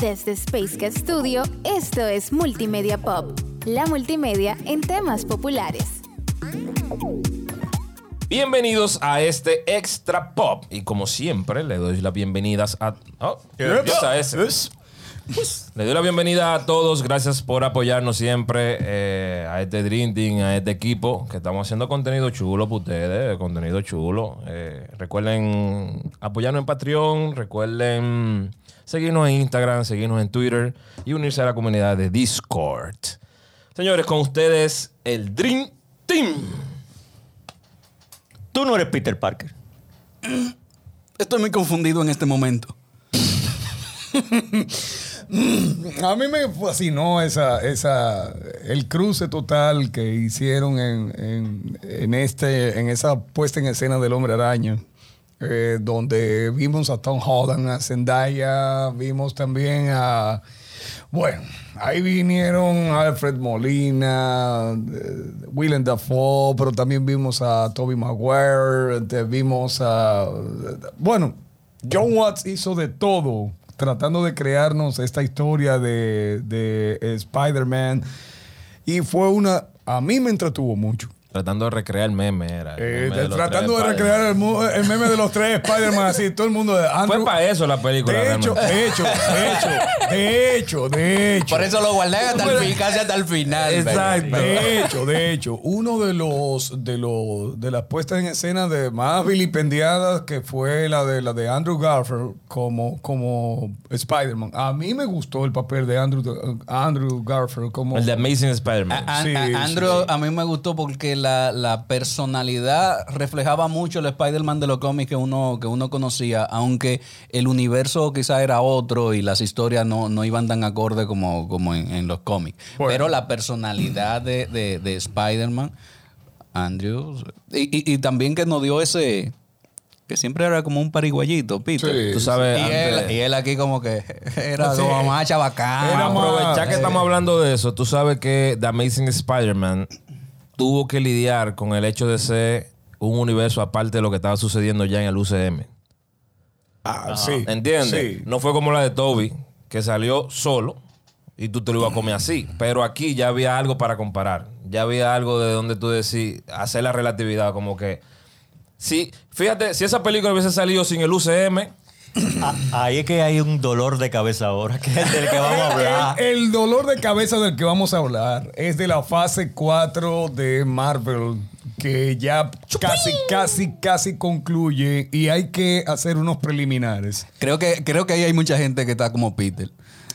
Desde Space Cat Studio, esto es Multimedia Pop, la multimedia en temas populares. Bienvenidos a este Extra Pop. Y como siempre, le doy las bienvenidas a. Oh, empieza ese. Yes. Le doy la bienvenida a todos. Gracias por apoyarnos siempre eh, a este Dream Team, a este equipo, que estamos haciendo contenido chulo para ustedes, contenido chulo. Eh, recuerden apoyarnos en Patreon, recuerden seguirnos en Instagram, seguirnos en Twitter y unirse a la comunidad de Discord. Señores, con ustedes el Dream Team. Tú no eres Peter Parker. Estoy muy confundido en este momento. A mí me fascinó esa, esa, el cruce total que hicieron en, en, en este, en esa puesta en escena del Hombre Araña, eh, donde vimos a Tom Holland, a Zendaya, vimos también a, bueno, ahí vinieron Alfred Molina, eh, Willem Dafoe, pero también vimos a Toby Maguire, vimos a, bueno, John Watts hizo de todo tratando de crearnos esta historia de, de Spider-Man. Y fue una. A mí me entretuvo mucho. Tratando de recrear el meme, era. el Eh, de tratando de recrear el, mu- el meme de los tres Spider-Man, así, todo el mundo de Spider-Man. Fue Andrew- para eso la película. de hecho, de hecho, de hecho, de hecho, de hecho. Por eso lo guardé hasta el fin, casi hasta el final. Exacto. De hecho, de hecho, uno de los de los de las puestas en escena de más vilipendiadas que fue la de la de Andrew Garfield como como Spider-Man. A mí me gustó el papel de Andrew Andrew Garfield como El de Amazing Spider-Man. Sí, Andrew, sí. a mí me gustó porque la, la personalidad reflejaba mucho el Spider-Man de los cómics que uno, que uno conocía, aunque el universo quizá era otro y las historias no, no iban tan acorde como, como en, en los cómics. Bueno. Pero la personalidad de, de- de Spider-Man, Andrew, y, y- y también que nos dio ese... Que siempre era como un pariguayito, Peter. Sí, Tú sabes, Y él, y él aquí como que era Sí. como más chabacán. Era más- Aprovechar que eh. estamos hablando de eso, tú sabes que The Amazing Spider-Man tuvo que lidiar con el hecho de ser un universo aparte de lo que estaba sucediendo ya en el UCM. Ah, sí. ¿Entiendes? Sí. No fue como la de Toby, que salió solo y tú te lo ibas a comer así. Pero aquí ya había algo para comparar. Ya había algo de donde tú decís, hacer la relatividad, como que. Sí, fíjate, si esa película hubiese salido sin el UCM, Ahí es que hay un dolor de cabeza ahora, que es del que vamos a hablar. El, el dolor de cabeza del que vamos a hablar es de la fase 4 de Marvel, que ya casi, casi, casi concluye y hay que hacer unos preliminares. Creo que, creo que ahí hay mucha gente que está como Peter.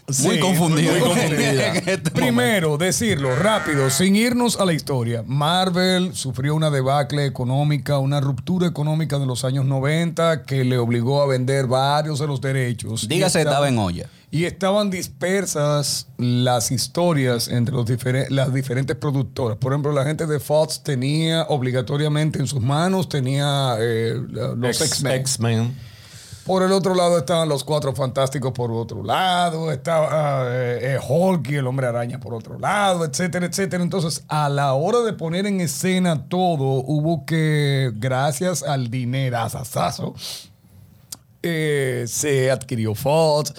Muy Sí, confundida. muy confundida. Este Primero, decirlo rápido, sin irnos a la historia. Marvel sufrió una debacle económica, una ruptura económica de los años 90 que le obligó a vender varios de los derechos. Dígase, Y estaba en olla. Y estaban dispersas las historias entre los diferen- las diferentes productoras. Por ejemplo, la gente de Fox tenía obligatoriamente en sus manos, tenía eh, los X-Men. Por el otro lado estaban los Cuatro Fantásticos por otro lado, estaba eh, eh, Hulk y el Hombre Araña por otro lado, etcétera, etcétera. Entonces, a la hora de poner en escena todo, hubo que, gracias al dinero asasazo, eh, se adquirió Fox,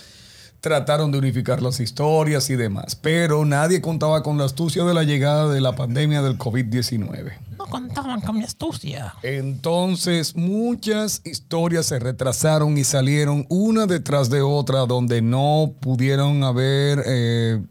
trataron de unificar las historias y demás, pero nadie contaba con la astucia de la llegada de la pandemia del COVID-19. No contaban con mi astucia. Entonces, muchas historias se retrasaron y salieron una detrás de otra donde no pudieron haber eh,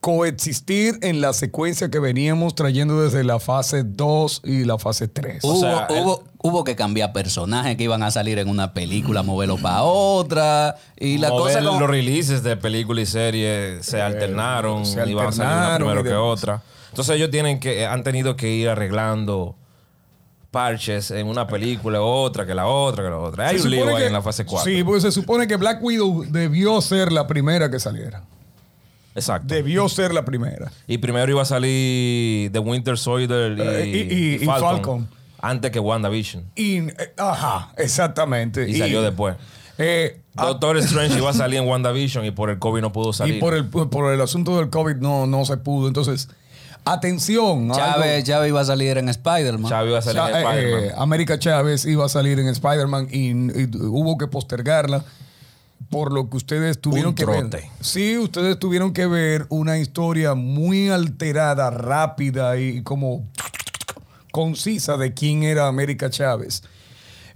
coexistir en la secuencia que veníamos trayendo desde la fase 2 y la fase 3. O Hubo, sea, el- hubo, hubo que cambiar personajes que iban a salir en una película, moverlo para otra. Y la Mover cosa como- los releases de película y serie se alternaron, se iban a salir una primero y que otra. Entonces ellos tienen que, han tenido que ir arreglando parches en una película, otra, que la otra, que la otra. Hay Se un lío ahí en la fase 4. Sí, pues se supone que Black Widow debió ser la primera que saliera. Exacto. Debió ser la primera. Y primero iba a salir The Winter Soldier y, Eh, y- y- y Falcon, Falcon. Antes que WandaVision. Y, eh, ajá, exactamente. Y salió después. eh, ah, Doctor Strange iba a salir en WandaVision y por el COVID no pudo salir. y por el, por el asunto del COVID no, no se pudo. Entonces, atención. Chávez, Chávez iba a salir en Spider-Man. Chávez iba a salir en eh, Spider-Man. eh, América Chávez iba a salir en Spider-Man y, y hubo que postergarla. por lo que ustedes tuvieron Un que trote. ver. Sí, ustedes tuvieron que ver una historia muy alterada, rápida y como concisa de quién era América Chávez.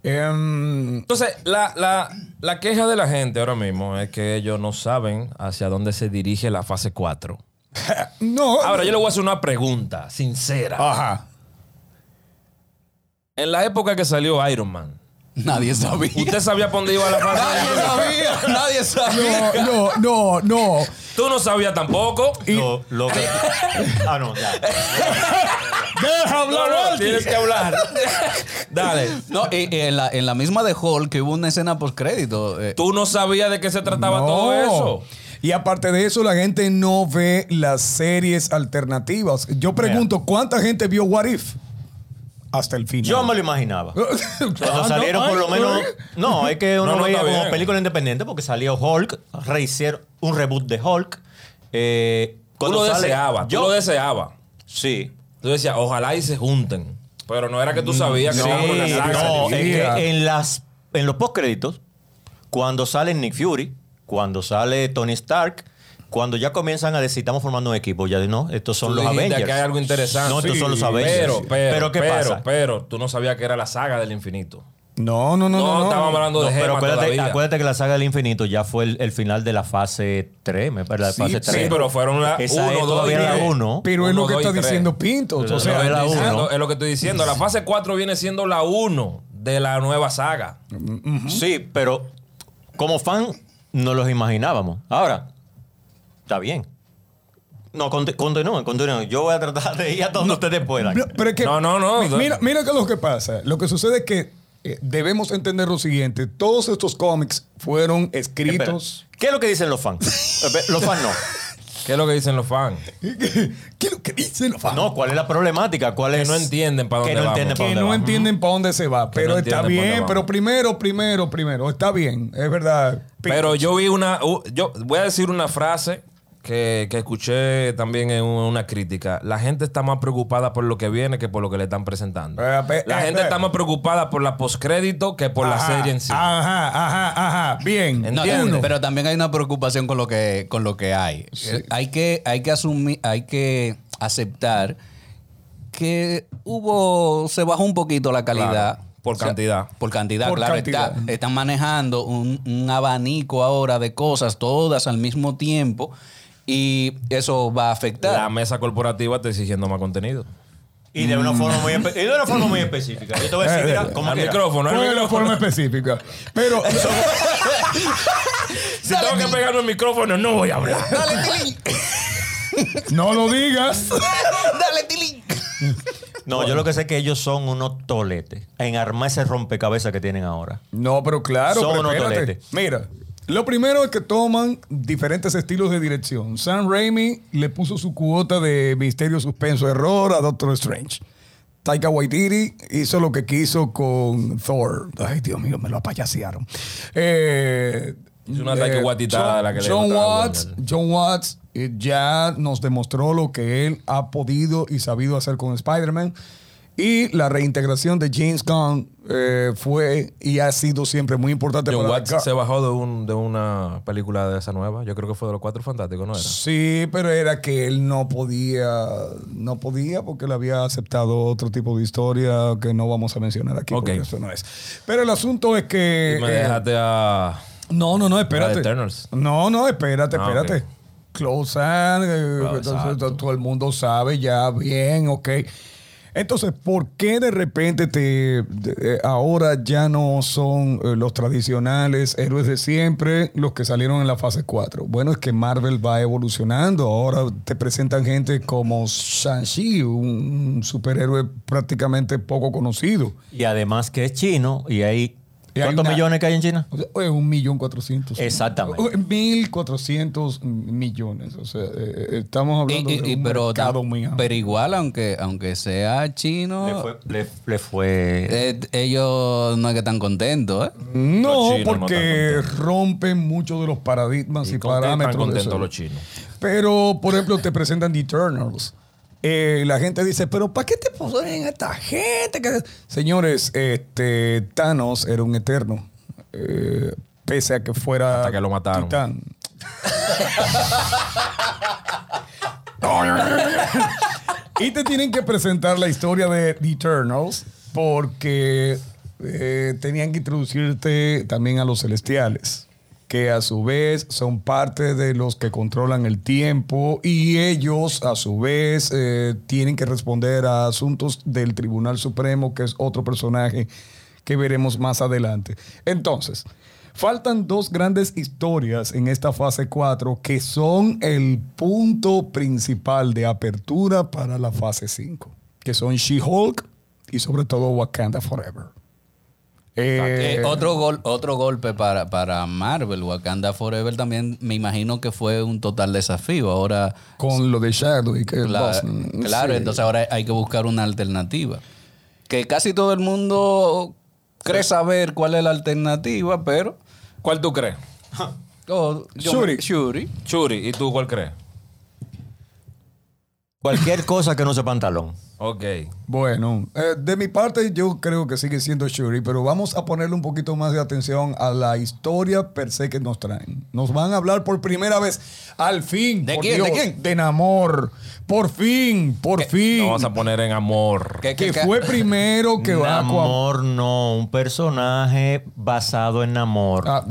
Em, Entonces, la, la- la queja de la gente ahora mismo es que ellos no saben hacia dónde se dirige la fase 4. no. Ahora, yo le voy a hacer una pregunta sincera. Ajá. En la época que salió Iron Man, Nadie sabía. ¿usted sabía por dónde iba la fase? Nadie sabía. Nadie sabía. No, no, no, no. Tú no sabías tampoco. Lo, lo que- ah, no, ya. Deja No, hablar, no, Walter. tienes que hablar. Dale. No, y, y en, la, en la misma de Hulk que hubo una escena post crédito. Tú no sabías de qué se trataba No. todo eso. Y aparte de eso, la gente no ve las series alternativas. Yo pregunto, ¿cuánta gente vio What If? Hasta el final. Yo me lo imaginaba. Cuando Ah, salieron no, por lo menos. No, es que uno No, no, veía como bien. película independiente porque salió Hulk, rehicieron un reboot de Hulk. Eh, Tú lo sale- deseabas. Yo, Tú lo deseabas. Sí. Tú decías, ojalá y se junten. Pero no era que tú sabías que Sí, una saga. no, es que en, las, en los postcréditos, cuando sale Nick Fury, cuando sale Tony Stark, cuando ya comienzan a decir, estamos formando un equipo, ya de no, estos son Tú los Avengers. que hay algo interesante. No, estos Sí, son los Avengers. Pero, pero, Pero, ¿qué pero, pasa? pero, tú no sabías que era la saga del infinito. No, no, no, No, no. no. estábamos hablando No, de pero Gema acuérdate, acuérdate que la saga del infinito ya fue el, el final de la fase 3, me parece, la Sí, fase sí, 3. pero fueron la Esa uno, es dos todavía y la tres. 1. Pero es lo que está diciendo Pinto. Pero O sea, no es la Estoy uno. diciendo- es lo que estoy diciendo. La fase 4 viene siendo la 1 de la nueva saga. Sí, pero como fan no los imaginábamos. Ahora, está bien. No, conti- continúen, continúen. Yo voy a tratar de ir a donde ustedes puedan. No, pero es que, No, no, no. mi- Mira, mira que es lo que pasa. Lo que sucede es que eh, debemos entender lo siguiente. Todos estos cómics fueron Espera, escritos. ¿Qué es lo que dicen los fans? Los fans no. ¿Qué es lo que dicen los fans? ¿Qué es lo que dicen los fans? No, ¿cuál es la problemática? ¿Cuál Que es? no entienden para Que dónde no vamos. entienden para que dónde no entienden para dónde se va. Pero no está bien. Pero primero, primero, primero. Está bien. Es verdad. Pero yo vi una. Yo voy a decir una frase que, que escuché también en un- una crítica. La gente está más preocupada por lo que viene que por lo que le están presentando. Eh, La eh, gente está más preocupada por la postcrédito que por la serie en sí. Ajá, ajá, ajá. Bien. No, pero también hay una preocupación con lo que, con lo que hay. Eh, Hay que, hay que asumir, hay que aceptar que hubo, se bajó un poquito la calidad. Claro, por cantidad. Por cantidad, Por claro. cantidad. está. están manejando un, un abanico ahora de cosas, todas al mismo tiempo, y eso va a afectar. La mesa corporativa está exigiendo más contenido. Y de una forma muy, espe- y de una forma muy específica. Yo te voy a decir, mira, como Al quiera. micrófono, al Fue de micrófono. forma específica. Pero Si tengo que pegarme el micrófono, no voy a hablar. Dale, Tilín. no lo digas. Dale, Tilín. No, yo lo que sé es que ellos son unos toletes en armar ese rompecabezas que tienen ahora. No, pero claro, Son pero unos espérate. toletes. Mira, lo primero es que toman diferentes estilos de dirección. Sam Raimi le puso su cuota de misterio, suspenso, error a Doctor Strange. Taika Waititi hizo lo que quiso con Thor. Ay, Dios mío, me lo apayasearon. Eh, Es una Taika Waititada John, la que le John Watts. John Watts eh, ya nos demostró lo que él ha podido y sabido hacer con Spider-Man. Y la reintegración de James Gunn eh, fue y ha sido siempre muy importante John para Watts la- se bajó de, un, de una película de esa nueva. Yo creo que fue de los Cuatro Fantásticos, ¿no era? Sí, pero era que él no podía, no podía porque él había aceptado otro tipo de historia que no vamos a mencionar aquí Ok. porque eso no es. Pero el asunto es que... Y me eh, dejaste a... No, no, no, espérate. No, no, espérate, Ah, espérate. ok. Close and, eh, entonces, exacto. todo el mundo sabe ya bien, ok. Entonces, ¿por qué de repente te eh, ahora ya no son eh, los tradicionales héroes de siempre los que salieron en la fase 4? Bueno, es que Marvel va evolucionando. Ahora te presentan gente como Shang-Chi, un superhéroe prácticamente poco conocido. Y además que es chino y hay... ¿Cuántos una- millones que hay en China? O sea, es un millón cuatrocientos. Exactamente. Mil cuatrocientos millones. O sea, eh, eh, estamos hablando y- de un pero, mercado muy amplio. pero igual, aunque, aunque sea chino, Le fue... Le, le fue- eh, ellos no es que están contentos, ¿eh? No, porque están rompen muchos de los paradigmas y, ¿Y están parámetros. de contentos los chinos? Pero, por ejemplo, te presentan The Eternals. Eh, la gente dice, pero ¿para qué te ponen a esta gente? que-?" Señores, este, Thanos era un eterno. Eh, pese a que fuera Hasta que lo mataron. Titán. y te tienen que presentar la historia de The Eternals porque eh, tenían que introducirte también a los celestiales, que a su vez son parte de los que controlan el tiempo y ellos a su vez eh, tienen que responder a asuntos del Tribunal Supremo, que es otro personaje que veremos más adelante. Entonces, faltan dos grandes historias en esta fase 4 que son el punto principal de apertura para la fase 5, que son She-Hulk y sobre todo Wakanda Forever. Eh, Eh, otro, gol, otro golpe para, para Marvel, Wakanda Forever también me imagino que fue un total desafío. Ahora, con lo de Shadow y que claro, claro, sí. entonces ahora hay que buscar una alternativa. Que casi todo el mundo cree saber cuál es la alternativa, pero... ¿Cuál tú crees? oh, Shuri. Shuri. ¿y tú cuál crees? Cualquier cosa que no sea pantalón. Ok. Bueno, eh, de mi parte yo creo que sigue siendo Shuri, pero vamos a ponerle un poquito más de atención a la historia per se que nos traen. Nos van a hablar por primera vez, al fin. ¿De por quién? ¿De quién? De Namor. Por fin, por fin. Vamos a poner en amor. ¿Qué- que qué- fue primero que va a Namor no, un personaje basado en Namor. Ah,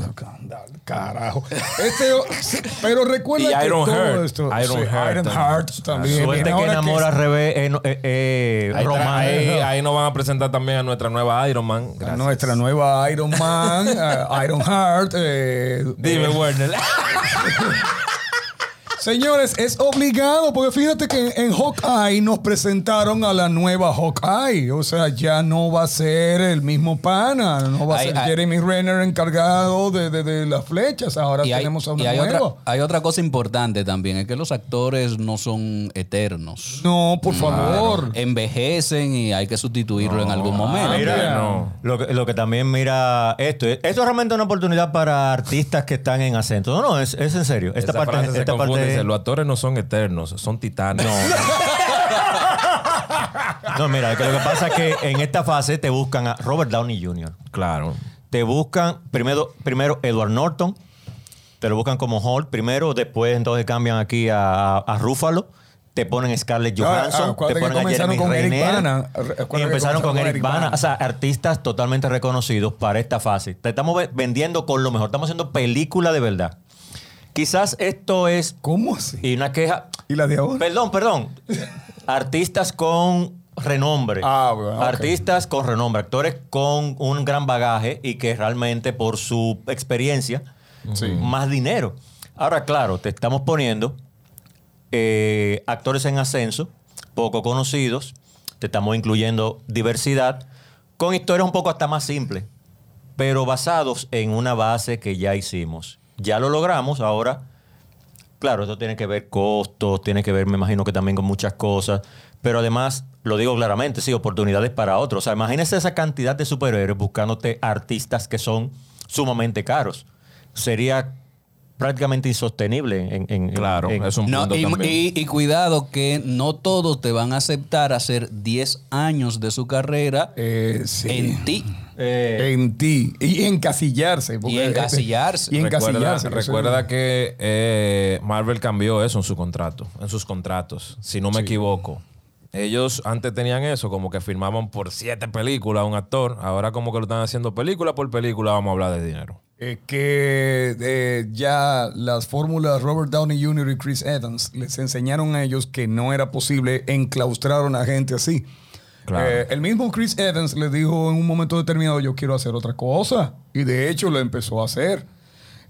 carajo. Este, pero recuerda Y que Iron todo Heart. esto. Iron sí, Heart Iron también. Heart también. Suerte que Namor al revés, eh, eh, eh, Ahí, nos van a presentar también a nuestra nueva Iron Man. a. Nuestra nueva Iron Man, eh, Iron Heart. eh, Dime, eh, Werner. Señores, es obligado, porque fíjate que en Hawkeye nos presentaron a la nueva Hawkeye. O sea, ya no va a ser el mismo pana, no va a Hay- ser hay- Jeremy Renner encargado de, de- de las flechas. Ahora Y hay, tenemos a y una hay nueva. otra, hay otra cosa importante también, es que los actores no son eternos. No, por favor. Envejecen y hay que sustituirlo en algún momento. Mira, mira. no. lo, que, lo que también mira esto, esto es realmente una oportunidad para artistas que están en acento. No, no, es, es en serio. Esta Esa parte, esta parte dice, los actores no son eternos, son titanes. No, mira, que lo que pasa es que en esta fase te buscan a Robert Downey Jr. Claro. Te buscan primero, primero Edward Norton, te lo buscan como Hulk primero, después entonces cambian aquí a, a Ruffalo, te ponen Scarlett Ah, Johansson, ah, acuérdate te ponen a Jeremy con Eric Bana. Y empezaron con comenzaron Eric Bana. O sea, artistas totalmente reconocidos para esta fase. Te estamos ve- vendiendo con lo mejor, estamos haciendo película de verdad. Quizás esto es ¿Cómo así? y una queja. ¿Y la de ahora? Perdón, perdón. Artistas con renombre. Ah, bueno. Artistas con renombre. Actores con un gran bagaje y que realmente por su experiencia, más dinero. Ahora, claro, te estamos poniendo eh, actores en ascenso, poco conocidos. Te estamos incluyendo diversidad con historias un poco hasta más simples, pero basados en una base que ya hicimos. Ya lo logramos, ahora Claro, esto tiene que ver costos, tiene que ver, me imagino que también con muchas cosas, pero además, lo digo claramente, sí, oportunidades para otros. O sea, imagínese esa cantidad de superhéroes buscándote artistas que son sumamente caros. Sería prácticamente insostenible en... en- Claro, en- es un No, punto y, también. y- y cuidado que no todos te van a aceptar hacer 10 años de su carrera Eh, sí. en ti. Eh, en ti. Y encasillarse. Y encasillarse. Y encasillarse. Recuerda, recuerda que eh, Marvel cambió eso en su contrato, en sus contratos, si no me equivoco. Ellos antes tenían eso, como que firmaban por siete películas a un actor. Ahora como que lo están haciendo película por película, vamos a hablar de dinero. Eh, que eh, ya las fórmulas Robert Downey Jr. y Chris Evans les enseñaron a ellos que no era posible enclaustrar a una gente así. Claro. Eh, el mismo Chris Evans le dijo en un momento determinado, yo quiero hacer otra cosa. Y de hecho lo empezó a hacer.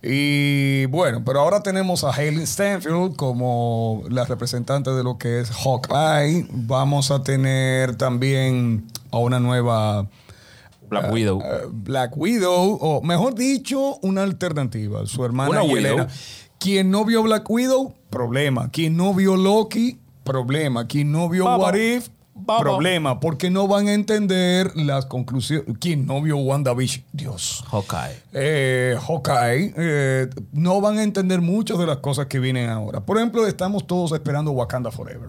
Y bueno, pero ahora tenemos a Haley Stanfield como la representante de lo que es Hawkeye. Vamos a tener también a una nueva Black Widow. eh, Black Widow, o mejor dicho, una alternativa. Su hermana Widow. Yelena. Quien no vio Black Widow, problema. Quien no vio Loki, problema. Quien no vio Vamos. What If, Vamos. problema. Porque no van a entender las conclusiones. Quien no vio WandaVision, Dios. Hawkeye. Eh, Hawkeye, eh, no van a entender muchas de las cosas que vienen ahora. Por ejemplo, estamos todos esperando Wakanda Forever.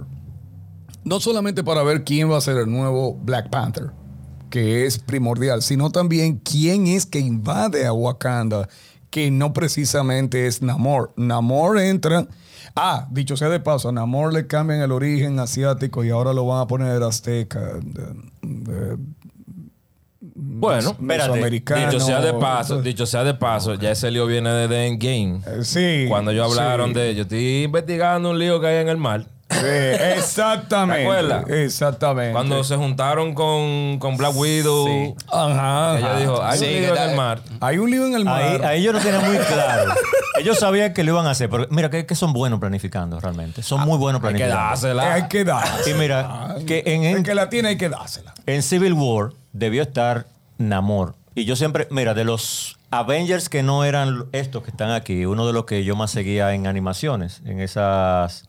No solamente para ver quién va a ser el nuevo Black Panther, que es primordial, sino también quién es que invade a Wakanda, que no precisamente es Namor. Namor entra. Ah, dicho sea de paso, a Namor le cambian el origen asiático y ahora lo van a poner azteca. de- de- Bueno, Espérate, dicho sea de paso, dicho sea de paso, ya ese lío viene de The Endgame. Eh, Sí. Cuando ellos hablaron sí. de, yo estoy investigando un lío que hay en el mar. Sí, exactamente. Exactamente. Cuando se juntaron con, con Black Widow, Ajá. ella ajá. dijo, hay Sí, un que lío en el mar. Hay un lío en el mar. Ahí, ahí ellos no tenían muy claro. Ellos sabían que lo iban a hacer, pero mira que, que son buenos planificando realmente. Son muy buenos Hay que planificando. dársela. Hay que dar. Y mira, que en, El en, que la tiene hay que dársela. en Civil War debió estar Namor. Y yo siempre, mira, de los Avengers que no eran estos que están aquí, uno de los que yo más seguía en animaciones, en esas,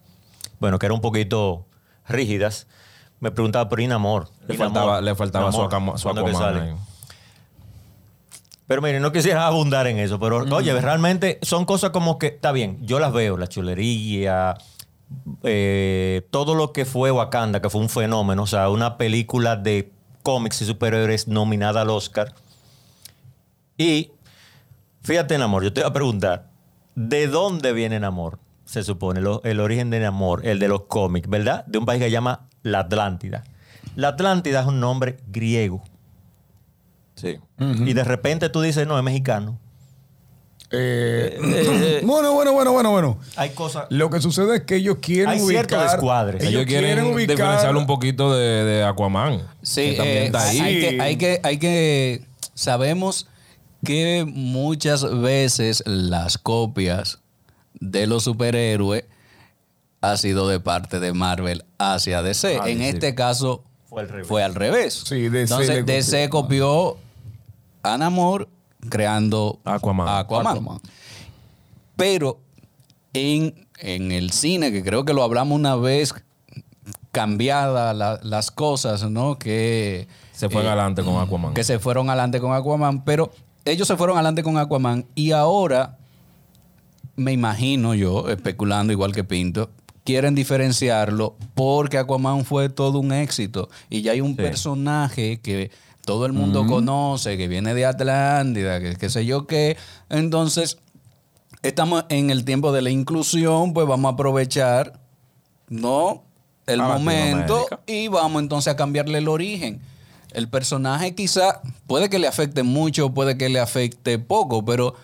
bueno, que eran un poquito rígidas, me preguntaba por Namor. Le faltaba, le faltaba su, Aquaman-. Pero miren, no quisiera abundar en eso, pero oye, realmente son cosas como que, está bien, yo las veo, la chulería, eh, todo lo que fue Wakanda, que fue un fenómeno, o sea, una película de cómics y superhéroes nominada al Oscar. Y, fíjate, Namor, yo te voy a preguntar, ¿de dónde viene Namor? Se supone, lo- el origen de Namor, el de los cómics, ¿verdad? De un país que se llama la Atlántida. La Atlántida es un nombre griego. Sí. Y de repente tú dices, no, es mexicano. Eh, bueno, bueno, bueno, bueno, bueno. Hay cosas. Lo que sucede es que ellos quieren Hay ubicar. descuadres. Ellos, quieren, diferenciarlo un poquito de, de Aquaman. Sí, que también eh, está ahí. hay, que, hay que, hay que, sabemos que muchas veces las copias de los superhéroes ha sido de parte de Marvel hacia DC. Ah, en sí. este caso Fue al revés. fue al revés. Sí, DC Entonces. DC copió a Namor creando Aquaman. Aquaman. Aquaman. Pero en, en el cine, que creo que lo hablamos una vez, cambiada la- las cosas, ¿no? Que, Se fue eh, adelante con Aquaman. que se fueron adelante con Aquaman, pero ellos se fueron adelante con Aquaman y ahora, me imagino yo, especulando igual que Pinto, quieren diferenciarlo porque Aquaman fue todo un éxito y ya hay un personaje que todo el mundo conoce, que viene de Atlántida, que sé yo qué. Entonces, estamos en el tiempo de la inclusión, pues vamos a aprovechar, ¿no? El momento y vamos entonces a cambiarle el origen. El personaje quizá puede que le afecte mucho, puede que le afecte poco, pero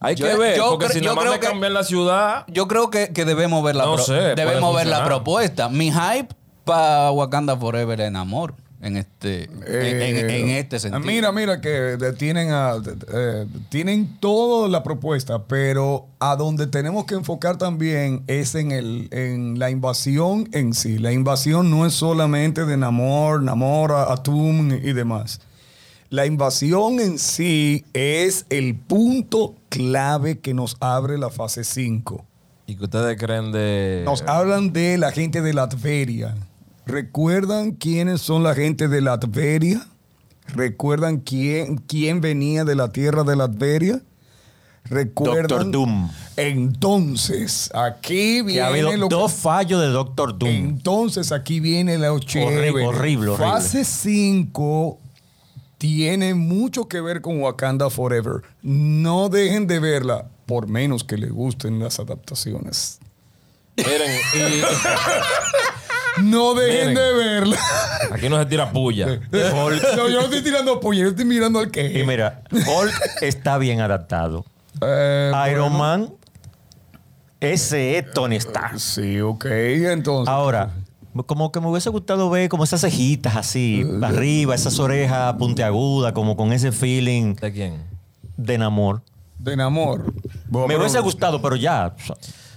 Hay yo- que ver, yo porque si yo nada más creo me cambian la ciudad, yo creo que, que debemos ver la No pro- sé, puede debemos ver la propuesta. Mi hype para Wakanda Forever en amor en este en, en- en este Eh, sentido. Mira, mira que tienen, a, eh, tienen toda la propuesta, pero a donde tenemos que enfocar también es en, el, en la invasión en sí. La invasión no es solamente de Namor, Namor, Atum y demás. La invasión en sí es el punto clave que nos abre la fase 5. y que ustedes creen de. Nos hablan de la gente de Latveria. ¿Recuerdan quiénes son la gente de Latveria? ¿Recuerdan quién, quién venía de la tierra de Latveria? ¿Recuerdan? Doctor Doom. Entonces, aquí Que viene ha habido lo dos fallos de Doctor Doom. Entonces, aquí viene lo chévere. horrible, horrible. Fase 5 tiene mucho que ver con Wakanda Forever. No dejen de verla, por menos que les gusten las adaptaciones. Miren, No dejen Miren. de verla. y aquí no se tira puya. No, yo no estoy tirando pollo, yo estoy mirando al que. y mira, Hulk está bien adaptado. Eh, Iron bueno, Man, ese es Tony Stark. Sí, ok, entonces. Ahora, como que me hubiese gustado ver como esas cejitas así, arriba, esas orejas puntiagudas, como con ese feeling ¿De quién? de enamor. De enamor. Bueno, Me pero- hubiese gustado, pero ya,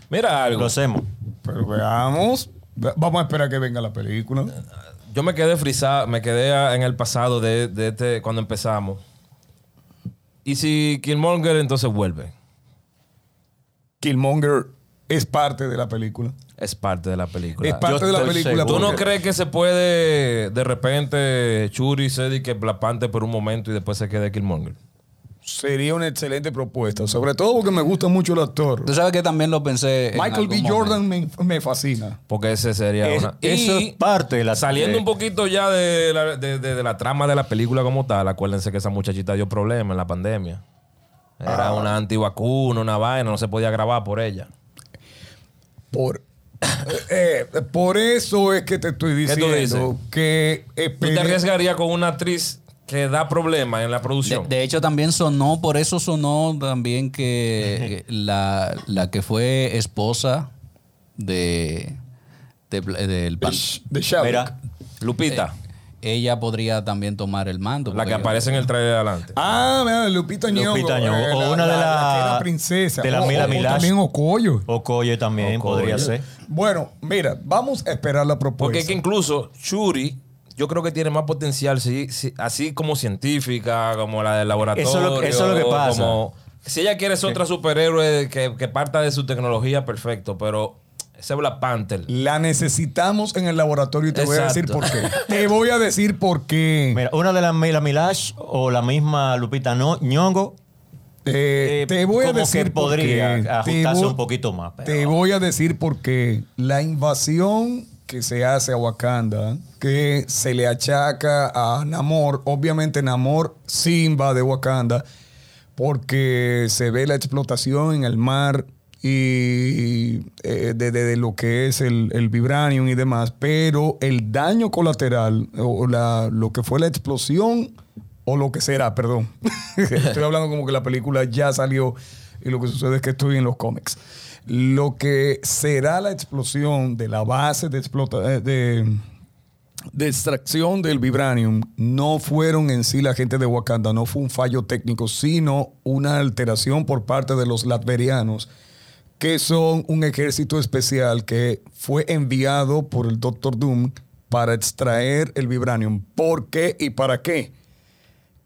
Mira algo. lo hacemos. Pero veamos. Ve- Vamos a esperar que venga la película. Yo me quedé frisado, me quedé a- en el pasado de, de este, cuando empezamos. Y si Killmonger entonces vuelve, Killmonger es parte de la película. es parte de la película. Es parte Yo de la película. ¿Tú no crees que se puede de repente Churi se dedique Black Panther por un momento y después se quede Killmonger? Sería una excelente propuesta. Sobre todo porque me gusta mucho el actor. Tú sabes que también lo pensé. en Michael B. algún Jordan me, me fascina. Porque ese sería Es- una... eso Y es parte de la Saliendo de- un poquito ya de la, de- de- de la trama de la película como tal, acuérdense que esa muchachita dio problemas en la pandemia. Era Ah. una antivacuna, una vaina, no se podía grabar por ella. Por, eh, eh, por eso es que te estoy diciendo que ¿Tú te espere- arriesgarías con una actriz que da problemas en la De, producción? de hecho, también sonó, por eso sonó también que la, la que fue esposa de, de- de Sherlock. Mira, Lupita, ella podría también tomar el mando. la que aparece en el trailer adelante. Ah, mira, Lupita Nyong'o. eh, O una de la, la- que era princesa. de la O- Mila o- o Milash. También Okoyo. Okoye también Okoye. podría ser. Bueno, mira, vamos a esperar la propuesta. Porque es que incluso Shuri, yo creo que tiene más potencial, sí, sí, así como científica, como la del laboratorio. Eso es lo que- eso es lo que pasa. como- si ella quiere ser otra superhéroe que, que parta de su tecnología, perfecto. Pero ese Black Panther. La necesitamos en el laboratorio y te voy a decir por qué. te voy a decir por qué. Mira, una de las Mila Milash o la misma Lupita no, Ñongo, Eh, eh, te voy a decir que por podría ajustarse voy- un poquito más. pero- Te voy a decir por qué. La invasión que se hace a Wakanda, que se le achaca a Namor, obviamente Namor sí invade Wakanda, porque se ve la explotación en el mar y eh, de, lo que es el, el vibranium y demás, pero el daño colateral o la- lo que fue la explosión o lo que será, perdón. estoy hablando como que la película ya salió y lo que sucede es que estoy en los cómics. Lo que será la explosión de la base de explota eh, de extracción del vibranium no fueron en sí la gente de Wakanda, no fue un fallo técnico, sino una alteración por parte de los latverianos, que son un ejército especial que fue enviado por el Doctor Doom para extraer el vibranium. ¿Por qué y para qué?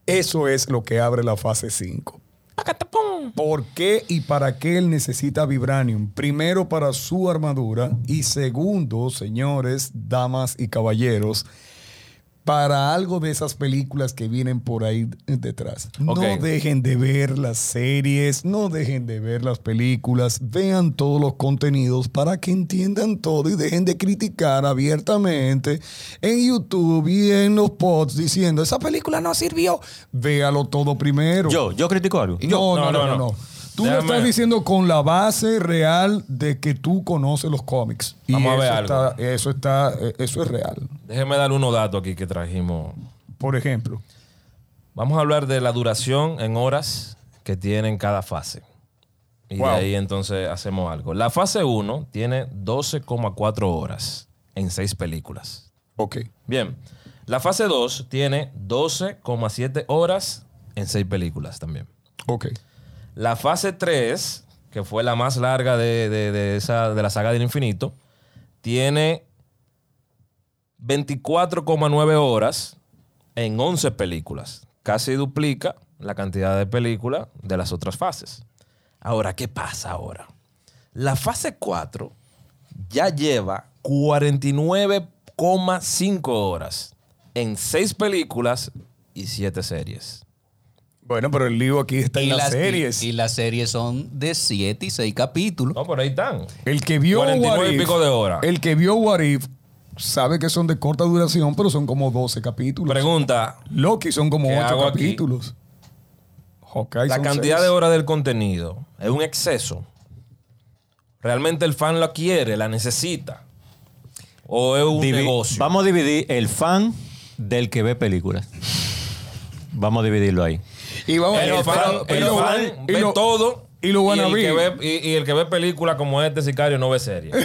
Eso es lo que abre la fase 5. ¿Por qué y para qué él necesita vibranium? Primero para su armadura y segundo, señores, damas y caballeros, para algo de esas películas que vienen por ahí detrás. No dejen de ver las series, no dejen de ver las películas, vean todos los contenidos para que entiendan todo y dejen de criticar abiertamente en YouTube y en los pods diciendo, esa película no sirvió. Véalo todo primero. Yo, yo critico algo. No, no, no, No, no, no. no. Tú lo Déjame- estás diciendo con la base real de que tú conoces los cómics. Y Vamos a eso ver algo. Está, eso está, eh, eso es real. Déjeme dar unos datos aquí que trajimos. Por ejemplo, Vamos a hablar de la duración en horas que tienen cada fase. Y Wow. de ahí entonces hacemos algo. La fase 1 tiene 12,4 horas en 6 películas. ok. Bien. La fase 2 tiene 12,7 horas en 6 películas también. Ok. La fase 3, que fue la más larga de, de- de esa, de la saga del infinito, tiene 24,9 horas en 11 películas. Casi duplica la cantidad de películas de las otras fases. Ahora, ¿qué pasa ahora? La fase 4 ya lleva 49,5 horas en 6 películas y 7 series. Bueno, pero el lío aquí está en las, series. Y, y las series son de 7 y 6 capítulos. No, por ahí están. el que vio 49 What y pico de horas. El que vio What If sabe que son de corta duración, pero son como 12 capítulos. Pregunta, Loki son como ¿Qué 8 hago aquí? capítulos. Hawkeye la cantidad seis. de horas del contenido es un exceso. ¿Realmente el fan la quiere, la necesita? ¿O es un Divi- negocio? Vamos a dividir el fan del que ve películas. Vamos a dividirlo ahí. Y vamos el y fan, el y fan ve lo- todo. y lo y el, que ve, y, y el que ve películas como este sicario no ve serie.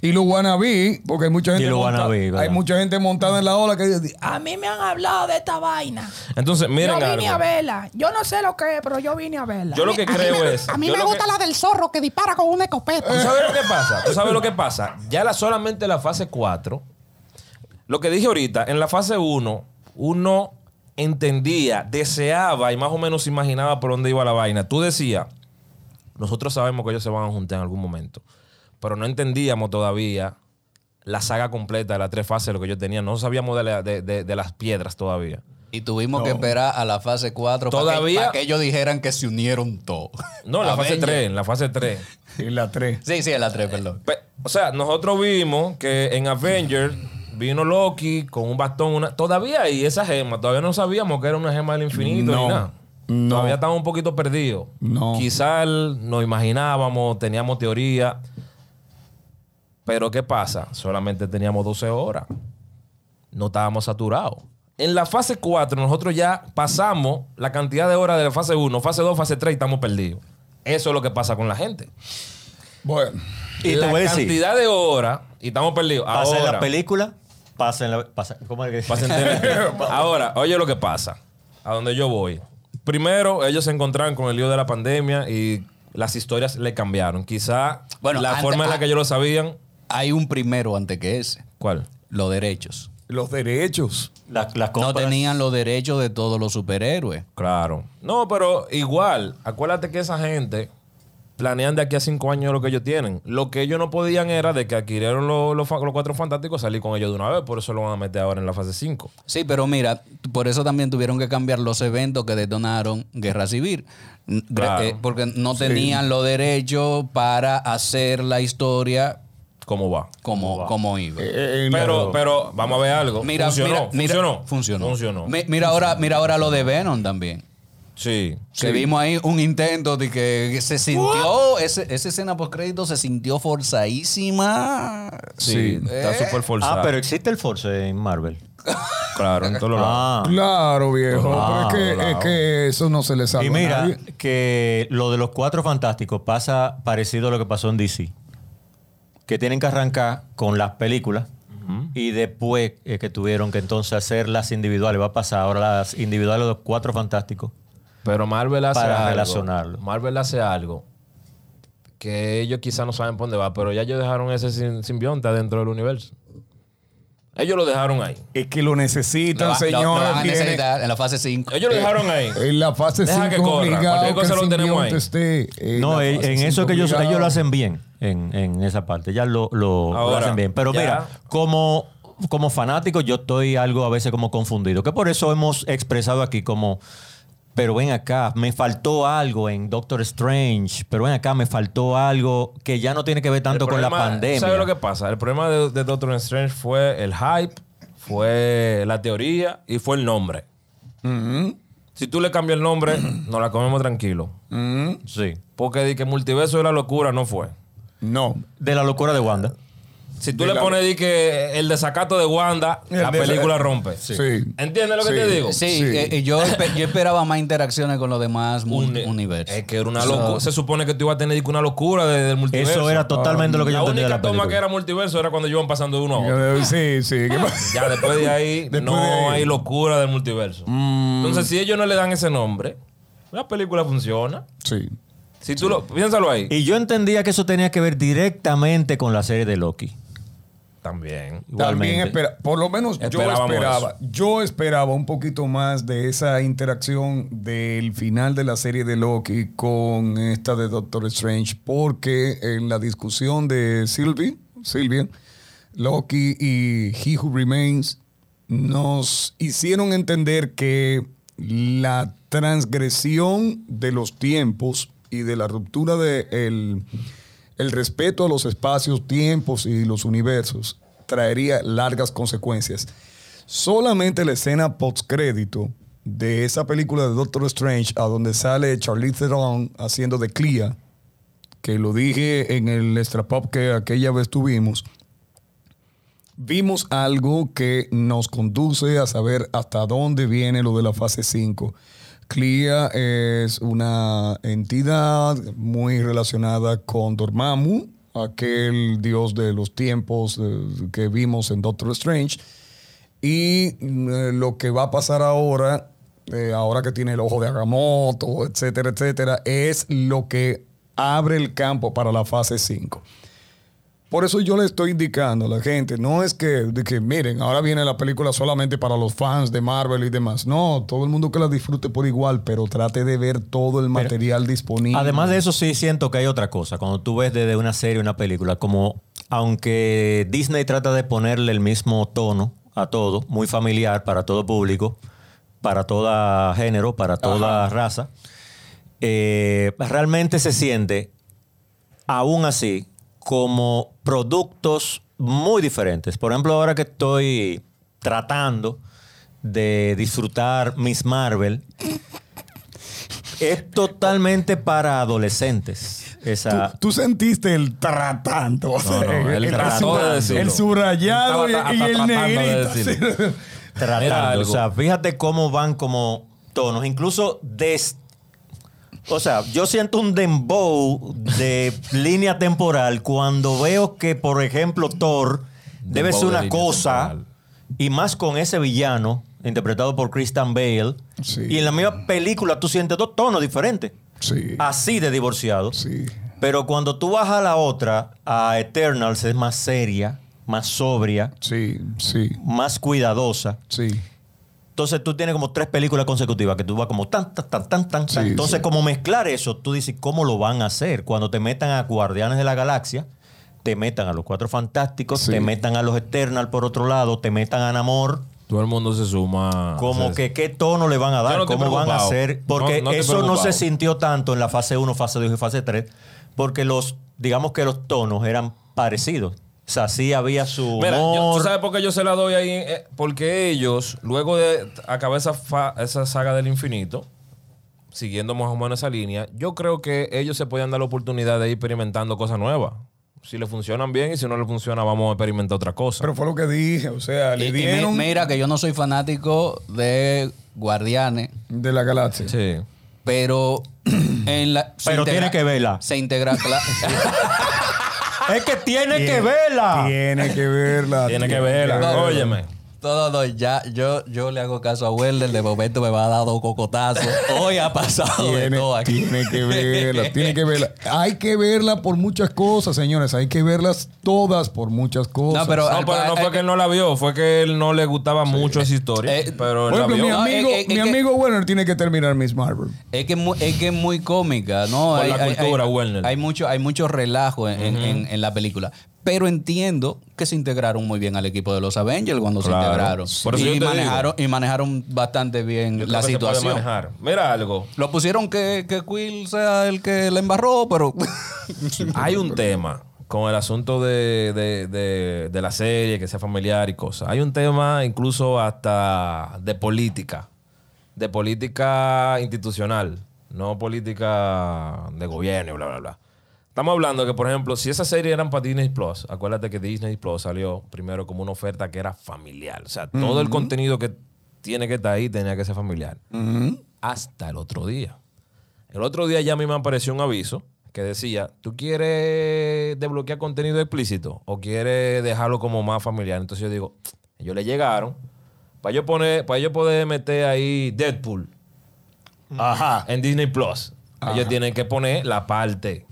Y los wannabe, porque hay mucha gente, Y los monta- wannabe, ¿verdad? hay mucha gente montada en la ola que dice, A mí me han hablado de esta vaina. Entonces, miren yo vine algo. a verla. Yo no sé lo que es, pero yo vine a verla. Yo lo que A creo me- es. A mí me gusta que- la del zorro que dispara con una escopeta. ¿Tú sabes lo que pasa? ¿Tú sabes lo que pasa? Ya la, solamente la fase 4, lo que dije ahorita, en la fase 1, uno entendía, deseaba y más o menos imaginaba por dónde iba la vaina. Tú decías, nosotros sabemos que ellos se van a juntar en algún momento, pero no entendíamos todavía la saga completa de las tres fases, lo que yo tenía. No sabíamos de, la- de- de- de las piedras todavía. Y tuvimos que esperar a la fase 4 para que, Todavía- para que ellos dijeran que se unieron todos. No, en la fase Avengers. 3, en la fase 3. y la 3. Sí, sí, en la 3, perdón. Pe- O sea, nosotros vimos que en Avengers vino Loki con un bastón, una, todavía hay esa gema, todavía no sabíamos que era una gema del infinito No. ni nada. No. Todavía estamos un poquito perdidos. No. Quizás nos imaginábamos, teníamos teoría. Pero ¿qué pasa? Solamente teníamos 12 horas. No estábamos saturados. En la fase 4 nosotros ya pasamos la cantidad de horas de la fase 1, fase 2, fase 3 y estamos perdidos. Eso es lo que pasa con la gente. Bueno, Y te la voy a decir, cantidad de horas y estamos perdidos. Ahora, la película, pasa en la... Pasa, ¿Cómo es que. Ahora, oye lo que pasa. A donde yo voy. Primero, ellos se encontraron con el lío de la pandemia y las historias le cambiaron. Quizá Bueno, la antes- forma en la ah- que ellos lo sabían. Hay un primero antes que ese. ¿Cuál? Los derechos. los derechos. La- las No tenían los derechos de todos los superhéroes. Claro. No, pero igual, acuérdate que esa gente planean de aquí a cinco años lo que ellos tienen. Lo que ellos no podían era de que adquirieron los, los cuatro fantásticos, salir con ellos de una vez. Por eso lo van a meter ahora en la fase 5. Sí, pero mira, por eso también tuvieron que cambiar los eventos que detonaron Guerra Civil. Claro. eh, porque no tenían los derechos para hacer la historia ¿Cómo va? como, como iba. Eh, en Pero, la- pero, vamos a ver algo. Mira, funcionó, mira, mira, funcionó. funcionó. Funcionó. Mi- Mira ahora, mira ahora lo de Venom también. Sí. Que vimos ahí un intento de que se sintió, ese, esa escena post crédito se sintió forzadísima. Sí, está súper forzado. Ah, pero existe el Force en Marvel. Claro, en todos lados. Ah. Claro, viejo. Pero es, que, claro. es que eso no se le salva Y a mira, nadie. que lo de los cuatro fantásticos pasa parecido a lo que pasó en DC. Que tienen que arrancar con las películas y después eh, que tuvieron que entonces hacer las individuales. Va a pasar ahora las individuales de los cuatro fantásticos. Pero Marvel hace Para algo. relacionarlo. Marvel hace algo que ellos quizás no saben por dónde va, pero ya ellos dejaron ese sim- simbionte dentro del universo. Ellos lo dejaron ahí. Es que lo necesitan, va- lo- lo señor. van a Tiene- necesitar en la fase 5. Ellos lo dejaron ahí. En la fase Deja que 5 corra. obligado Cualquier cosa que el lo tenemos ahí. simbionte esté en No, en, en eso que ellos, ellos lo hacen bien en, en esa parte. Ya lo, lo- hacen bien. Pero ya. mira, como, como fanático, yo estoy algo a veces como confundido. Que por eso hemos expresado aquí como. Pero ven acá, me faltó algo en Doctor Strange. Pero ven acá, me faltó algo que ya no tiene que ver tanto con la pandemia. ¿Sabes lo que pasa? El problema de, de Doctor Strange fue el hype, fue la teoría y fue el nombre. Si tú le cambias el nombre, nos la comemos tranquilo. Sí. Porque di que multiverso de la locura no fue. No. De la locura de Wanda. Si tú De le la- pones di que el desacato de Wanda, El la de- película rompe. Sí. ¿Entiendes lo que Sí. te digo? Sí, Sí. eh, eh, yo, yo esperaba más interacciones con los demás Un- universos. Es que era una So, locura. Se supone que tú ibas a tener di que una locura de- del multiverso. Eso era totalmente lo que yo La entendía de única la toma que era multiverso era cuando iban pasando de uno a otro. Sí, sí. ¿Qué pasa? Ya después de ahí Después no de ahí. Mm. hay locura del multiverso. Entonces, si ellos no le dan ese nombre, la película funciona. Sí. Si tú lo piénsalo ahí. Y yo entendía que eso tenía que ver directamente con la serie de Loki. También. También espera, por lo menos yo esperaba, eso. yo esperaba un poquito más de esa interacción del final de la serie de Loki con esta de Doctor Strange, porque en la discusión de Sylvie, Sylvia, Loki y He Who Remains nos hicieron entender que la transgresión de los tiempos y de la ruptura de el, respeto a los espacios, tiempos y los universos traería largas consecuencias. Solamente la escena postcrédito de esa película de Doctor Strange, a donde sale Charlize Theron haciendo de Clea, que lo dije en el extra pop que aquella vez tuvimos, vimos algo que nos conduce a saber hasta dónde viene lo de la fase 5. Clea es una entidad muy relacionada con Dormammu, aquel dios de los tiempos que vimos en Doctor Strange. Y eh, lo que va a pasar ahora, eh, ahora que tiene el ojo de Agamotto, etcétera, etcétera, es lo que abre el campo para la fase 5. Por eso yo le estoy indicando a la gente, no es que, de que miren, ahora viene la película solamente para los fans de Marvel y demás. No, todo el mundo que la disfrute por igual, pero trate de ver todo el material disponible. Además de eso, sí siento que hay otra cosa. Cuando tú ves desde una serie, una película, como aunque Disney trata de ponerle el mismo tono a todo, muy familiar para todo público, para todo género, para toda raza, eh, realmente se siente, aún así, como productos muy diferentes. Por ejemplo, ahora que estoy tratando de disfrutar Miss Marvel, es totalmente para adolescentes. Esa, Tú sentiste el tratando. o sea, no, él trató de decirlo. el subrayado y, Estaba y hasta el tratando de negrito. tratando. O sea, fíjate cómo van como tonos. Incluso des- O sea, yo siento un dembow de línea temporal cuando veo que, por ejemplo, Thor debe ser una cosa temporal. y más con ese villano interpretado por Christian Bale. Sí. Y en la misma película tú sientes dos tonos diferentes. Sí. Así de divorciados. Sí. Pero cuando tú vas a la otra, a Eternals es más seria, más sobria, Sí, sí, más cuidadosa. sí. Entonces tú tienes como tres películas consecutivas que tú vas como tan, tan, tan, tan, tan. Sí, Entonces, sí. como mezclar eso, tú dices, ¿cómo lo van a hacer? Cuando te metan a Guardianes de la Galaxia, te metan a los Cuatro Fantásticos, Sí. te metan a los Eternals por otro lado, te metan a Namor. Todo el mundo se suma. Como que qué tono le van a dar, no cómo van a hacer. Porque No- no estoy eso no se sintió tanto en la fase 1, fase 2 y fase 3, porque los, digamos que los tonos eran parecidos. O sea, sí había su Mira, yo- humor. ¿tú sabes por qué yo se la doy ahí? Eh, Porque ellos, luego de acabar esa, fa- esa saga del infinito, siguiendo más o menos esa línea, yo creo que ellos se podían dar la oportunidad de ir experimentando cosas nuevas. Si le funcionan bien y si no le funciona, vamos a experimentar otra cosa. Pero fue lo que dije, o sea, Y- le y mi- dieron mira que yo no soy fanático de Guardianes, de la galaxia. sí. pero en la Pero tiene que verla. Se integra Es que tiene que verla. Tiene que verla. Tiene que verla. No, no, no. Ya, yo, yo le hago caso a Welder, de momento me va a dar dos cocotazos. Hoy ha pasado de Tiene, todo aquí. tiene que verla, tiene que verla. Hay que verla por muchas cosas, señores. Hay que verlas todas por muchas cosas. No, pero- No, pero no eh, fue que él no la vio, fue que él no le gustaba mucho esa historia. Eh, pero él Por la ejemplo, mi. No, amigo, es- es- mi es que- amigo Werner tiene que terminar Miss Marvel. Es que, es muy- es que es muy cómica, ¿no? Por la cultura, hay, Werner. hay mucho, hay mucho relajo en, en- en- en la película. Pero entiendo que se integraron muy bien al equipo de los Avengers cuando Claro. se integraron. Por eso y, manejaron, y manejaron bastante bien Yo la situación. manejar. Mira algo. Lo pusieron que, que Quill sea el que la embarró, pero. Hay un tema con el asunto de, de- de- de la serie, que sea familiar y cosas. Hay un tema incluso hasta de política. De política institucional, no política de gobierno y bla, bla, bla. Estamos hablando que, por ejemplo, si esa serie eran para Disney Plus, acuérdate que Disney Plus salió primero como una oferta que era familiar. O sea, todo el contenido que tiene que estar ahí tenía que ser familiar. Hasta el otro día. El otro día ya a mí me apareció un aviso que decía, ¿tú quieres desbloquear contenido explícito o quieres dejarlo como más familiar? Entonces yo digo, ellos le llegaron para yo poner, para yo poder meter ahí Deadpool Ajá. en Disney Plus. Ellos tienen que poner la parte.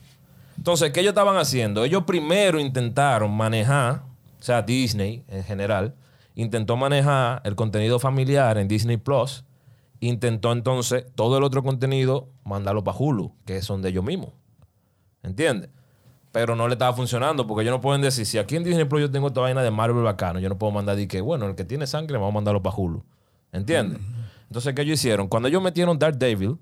Entonces, ¿qué ellos estaban haciendo? Ellos primero intentaron manejar, o sea, Disney en general, intentó manejar el contenido familiar en Disney Plus. Intentó entonces todo el otro contenido mandarlo para Hulu, que son de ellos mismos. ¿Entiendes? Pero no le estaba funcionando porque ellos no pueden decir, si aquí en Disney Plus yo tengo esta vaina de Marvel bacano, yo no puedo mandar y que, bueno, el que tiene sangre vamos a mandarlo para Hulu. ¿Entiendes? Entonces, ¿qué ellos hicieron? Cuando ellos metieron Dark Devil,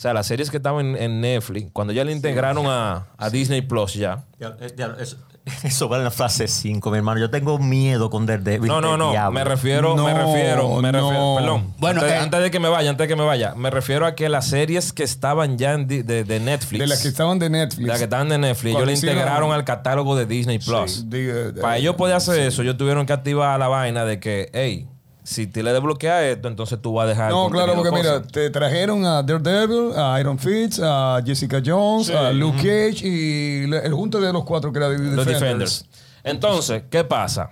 sea, las series que estaban en, en Netflix, cuando ya le integraron a, a Disney Plus ya. Ya, ya, eso, eso va en la fase 5, mi hermano. Yo tengo miedo con Daredevil. No, no, no. diablo. Me refiero, me refiero, me refiero. no. Perdón. Bueno, antes, eh, antes de que me vaya, antes de que me vaya, me refiero a que las series que estaban ya en di- de, de Netflix. De las que estaban de Netflix. las que estaban de Netflix, ellos Cuando le integraron al catálogo de Disney Plus. Sí, de- de- Para ellos poder hacer eso, ellos tuvieron que activar la vaina de que, hey, si te le desbloqueas esto, entonces tú vas a dejar. No, claro, porque mira, te trajeron a Daredevil, a Iron Fist, a Jessica Jones, a Luke Cage y le- el junto de los cuatro que era Los Defenders. Defenders. Entonces, ¿qué pasa?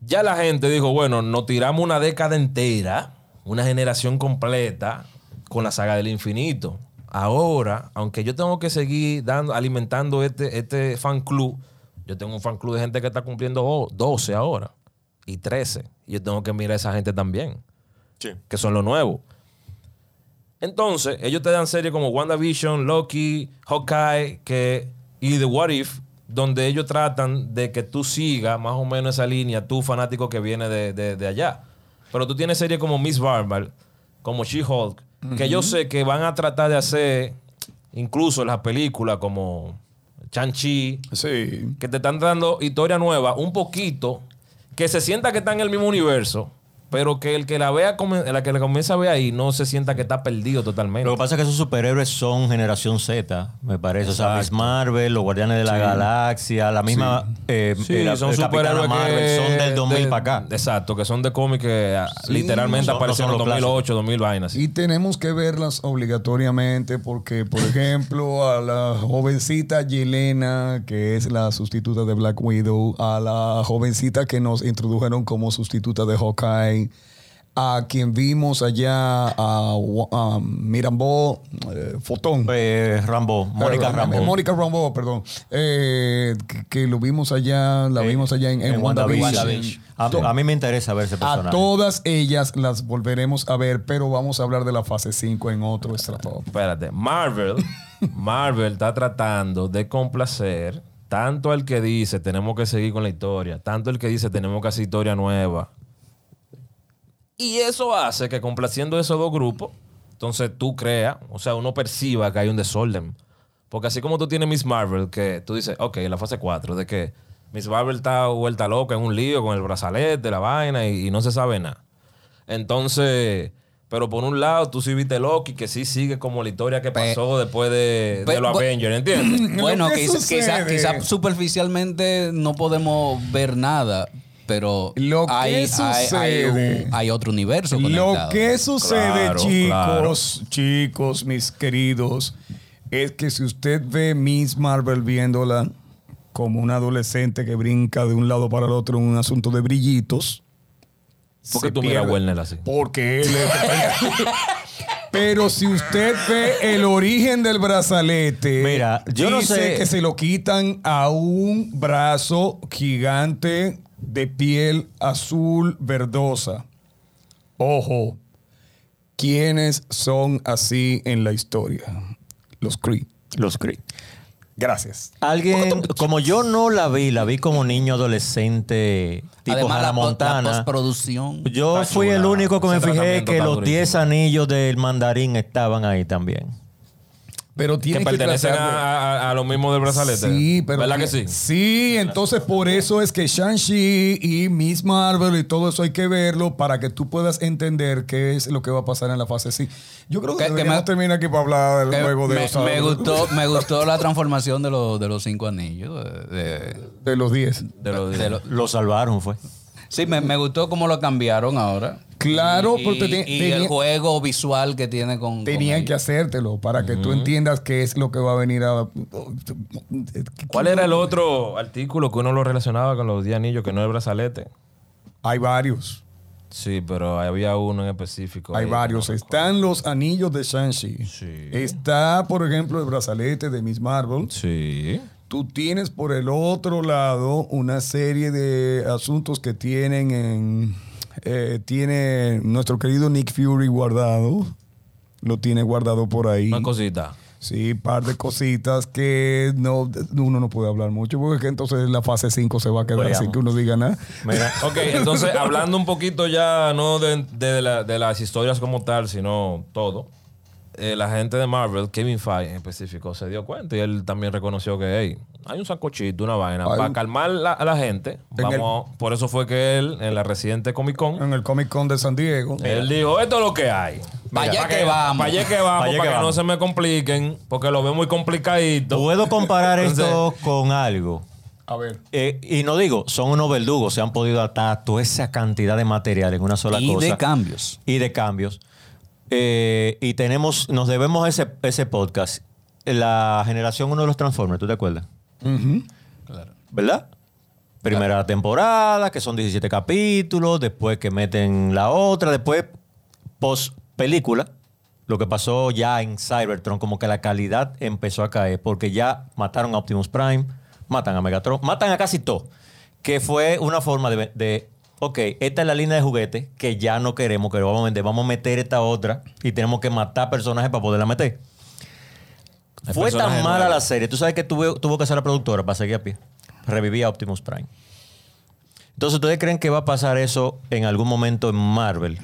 Ya la gente dijo, bueno, nos tiramos una década entera, una generación completa con la saga del infinito. Ahora, aunque yo tengo que seguir dando, alimentando este, este fan club, yo tengo un fan club de gente que está cumpliendo oh, 12 ahora y 13. Y yo tengo que mirar a esa gente también, que son lo nuevo. Entonces, ellos te dan series como WandaVision, Loki, Hawkeye que, y The What If, donde ellos tratan de que tú sigas más o menos esa línea, tú fanático que viene de, de- de allá. Pero tú tienes series como Miss Marvel, como She-Hulk, que yo sé que van a tratar de hacer, incluso las películas como Chan-Chi, Sí. que te están dando historia nueva, un poquito, que se sienta que está en el mismo universo, pero que el que la vea, la que la comienza a ver ahí, no se sienta que está perdido totalmente. Lo que pasa es que esos superhéroes son generación Z, me parece. O sea, Miss Marvel, los Guardianes de la Galaxia, la misma eh, Sí, eh, la- son Capitana superhéroes Marvel, que son del 2000 de- para acá. Exacto, que son de cómics que ah, literalmente no son- no aparecieron en los 2008, 2000 vainas. Y tenemos que verlas obligatoriamente porque, por ejemplo, a la jovencita Yelena, que es la sustituta de Black Widow, a la jovencita que nos introdujeron como sustituta de Hawkeye, a quien vimos allá, a, a Mirambo, eh, Fotón. Eh, Rambo, Mónica Eh, Rambo. Mónica Rambo, perdón. Eh, que, que lo vimos allá, la Eh, vimos allá en, en en WandaVision. WandaVision. A, a mí me interesa ver ese A personaje. todas ellas las volveremos a ver, pero vamos a hablar de la fase 5 en otro extra top. Espérate, Marvel, Marvel está tratando de complacer tanto al que dice tenemos que seguir con la historia, tanto el que dice tenemos que hacer historia nueva. Y eso hace que complaciendo esos dos grupos, entonces tú creas, o sea, uno perciba que hay un desorden. Porque así como tú tienes Miss Marvel, que tú dices, ok, la fase 4, de que Miss Marvel está vuelta loca en un lío con el brazalete, la vaina, y, y no se sabe nada. Entonces, pero por un lado, tú sí viste Loki, que sí sigue como la historia que pasó después de, de los Avengers, ¿entiendes? Bueno, quizás quizá, superficialmente no podemos ver nada, pero Lo que hay, hay- hay sucede- un- hay otro universo Lo que sucede, Claro, chicos, chicos, mis queridos, es que si usted ve Miss Marvel viéndola como una adolescente que brinca de un lado para el otro en un asunto de brillitos. ¿Por qué se tú miras a así? Porque él es- Pero si usted ve el origen del brazalete, Mira, yo no sé- que se lo quitan a un brazo gigante de piel azul verdosa. Ojo, ¿quiénes son así en la historia? Los Kree. Los Kree. Gracias. Alguien, como yo no la vi, la vi como niño adolescente, tipo Además, Hannah la, po- la Montana. postproducción. Yo fui chula. el único que me fijé que los durísimo. 10 anillos del mandarín estaban ahí también. Pero Que tiene que, pertenecen a, a, a lo mismo del brazalete. Sí, pero. ¿Verdad que sí? Sí, entonces por eso es que Shang-Chi y Miss Marvel y todo eso hay que verlo para que tú puedas entender qué es lo que va a pasar en la fase sí. Yo creo que, Que- que deberíamos me- terminar aquí para hablar del juego de me, Osado. me gustó, me gustó la transformación de, los de los cinco anillos. de- los 10. De lo- de lo- Lo salvaron, fue. sí, me, me gustó cómo lo cambiaron ahora. Claro, y, porque te- y tenía- el juego visual que tiene con. Tenían que hacértelo para que tú entiendas qué es lo que va a venir a. ¿Cuál era el otro artículo que uno lo relacionaba con los 10 anillos que no es el brazalete? Hay varios. Sí, pero había uno en específico. Hay ahí, varios. no Están los anillos de Shang-Chi. Sí. Está, por ejemplo, el brazalete de Miss Marvel. Sí. Tú tienes por el otro lado una serie de asuntos que tienen en. Eh, tiene nuestro querido Nick Fury guardado. Lo tiene guardado por ahí. Una cosita. Sí, par de cositas que no, uno no puede hablar mucho porque es que entonces la fase 5 se va a quedar Veamos. sin que uno diga nada. Mira, Ok, entonces hablando un poquito ya no de, de la- de las historias como tal, sino todo. Eh, la gente de Marvel, Kevin Feige en específico, se dio cuenta y él también reconoció que hey, hay un sacochito, una vaina. Hay Para un- calmar la- a la gente, En vamos, por eso fue que él, en la reciente Comic Con, En el Comic Con de San Diego. él dijo, esto es lo que hay. Allá Pa' que vamos. Para allá que vamos, para que que no se me compliquen, porque lo veo muy complicadito. puedo comparar Entonces- esto con algo. A ver. Eh, y no digo, son unos verdugos, se han podido atar toda esa cantidad de material en una sola Y cosa. de cambios. y de cambios. Eh, y tenemos, nos debemos ese, ese podcast. La generación uno de los Transformers, ¿tú te acuerdas? ¿Verdad? Primera temporada, que son 17 capítulos, después que meten la otra, después post película, lo que pasó ya en Cybertron, como que la calidad empezó a caer, porque ya mataron a Optimus Prime, matan a Megatron, matan a casi todo, que fue una forma de, de, ok, esta es la línea de juguete que ya no queremos, que lo vamos a vender, vamos a meter esta otra y tenemos que matar personajes para poderla meter. Hay Fue tan mala la serie. Tú sabes que tuvo, tuvo que ser la productora para seguir a pie. Revivía a Optimus Prime. Entonces, ¿ustedes creen que va a pasar eso en algún momento en Marvel?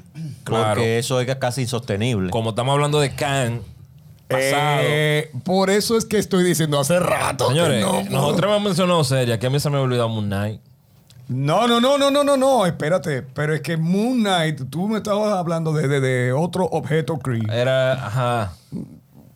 Claro. Porque eso es casi insostenible. Como estamos hablando de Khan, pasado. Eh, por eso es que estoy diciendo hace rato. que Señores, no nosotros hemos mencionado series, que a mí se me ha olvidado Moon Knight. No, no, no, no, no, no, no, espérate. Pero es que Moon Knight, tú me estabas hablando de, de- de otro objeto Kree. Era, ajá.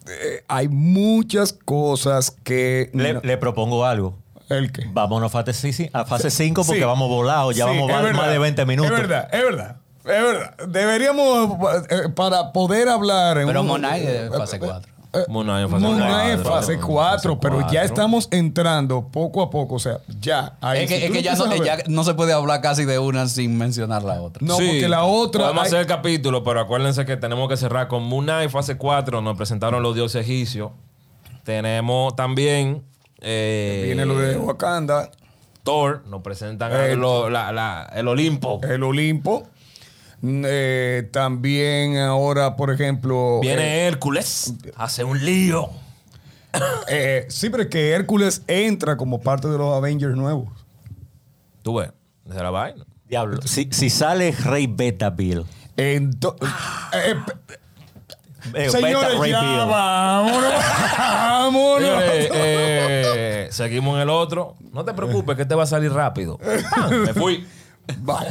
Eh, hay muchas cosas que. Le, no- le propongo algo. ¿El qué? Vámonos a fase, a fase 5 porque Sí. vamos volados. Ya Sí, vamos más verdad, de 20 minutos. Es verdad, es verdad. Es verdad. Deberíamos, eh, para poder hablar en Pero un- Monay es fase 4. Eh, Moon Knight en fase Moon Knight en cuatro. fase 4, Fase pero ya estamos entrando poco a poco. O sea, ya. ahí, Es que, si es que ya, empiezas no, a ver- ya no se puede hablar casi de una sin mencionar la otra. No, porque la otra. Podemos hay- hacer el capítulo, pero acuérdense que tenemos que cerrar con Moon Knight, fase 4. Nos presentaron los dioses egipcios. Tenemos también. eh, Viene lo de Wakanda, Thor. Nos presentan Eh, lo- la- la- el Olimpo. el Olimpo. Mm, eh, también ahora, por ejemplo. Viene Hércules. Hace un lío. eh, sí, pero es que Hércules entra como parte de los Avengers nuevos. Tú ves. Desde la vaina. Diablo. Si, si sale Rey Beta Bill. Ento- eh, Eh, señores, Beta ya vámonos. vámonos. Eh, seguimos en el otro. No te preocupes, que te va a salir rápido. ¡Pam! Me fui. Vale.